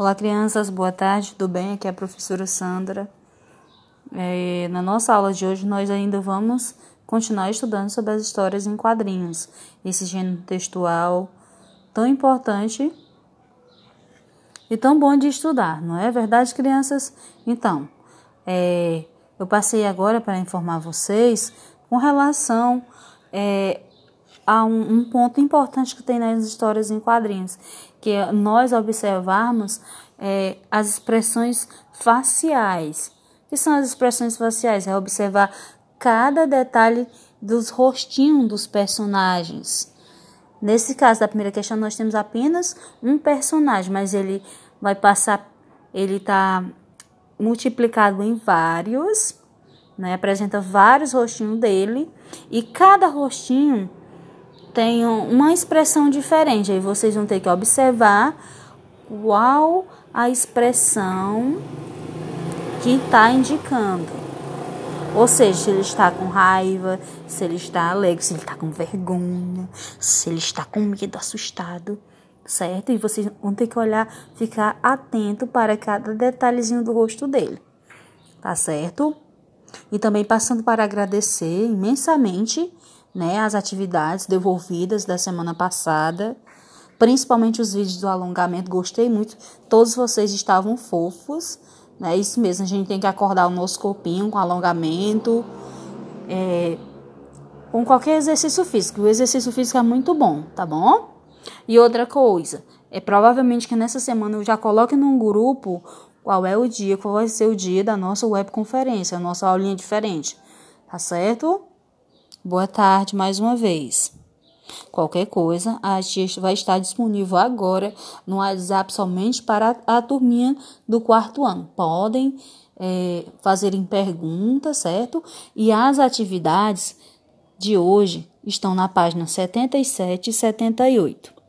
Olá, crianças, boa tarde, tudo bem? Aqui é a professora Sandra. É, na nossa aula de hoje, nós ainda vamos continuar estudando sobre as histórias em quadrinhos, esse gênero textual tão importante e tão bom de estudar, não é verdade, crianças? Então, é, eu passei agora para informar vocês com relação é, a um, um, ponto importante que tem nas histórias em quadrinhos, que é nós observarmos é, as expressões faciais. O que são as expressões faciais? É observar cada detalhe dos rostinhos dos personagens. Nesse caso da primeira questão, nós temos apenas um personagem, mas ele vai passar, ele está multiplicado em vários, né? Apresenta vários rostinhos dele e cada rostinho tem uma expressão diferente. Aí vocês vão ter que observar qual a expressão que está indicando. Ou seja, se ele está com raiva, se ele está alegre, se ele está com vergonha, se ele está com medo, assustado, certo? E vocês vão ter que olhar, ficar atento para cada detalhezinho do rosto dele, tá certo? E também passando para agradecer imensamente né, as atividades devolvidas da semana passada, principalmente os vídeos do alongamento, gostei muito. Todos vocês estavam fofos, né? Isso mesmo, a gente tem que acordar o nosso corpinho com alongamento, é, com qualquer exercício físico. O exercício físico é muito bom, tá bom? E outra coisa, é provavelmente que nessa semana eu já coloque num grupo qual é o dia, qual vai ser o dia da nossa webconferência, a nossa aulinha diferente, tá certo? Boa tarde mais uma vez. Qualquer coisa, a tia vai estar disponível agora no WhatsApp somente para a turminha do quarto ano. Podem é, fazerem perguntas, certo? E as atividades de hoje estão na página 77 e 78.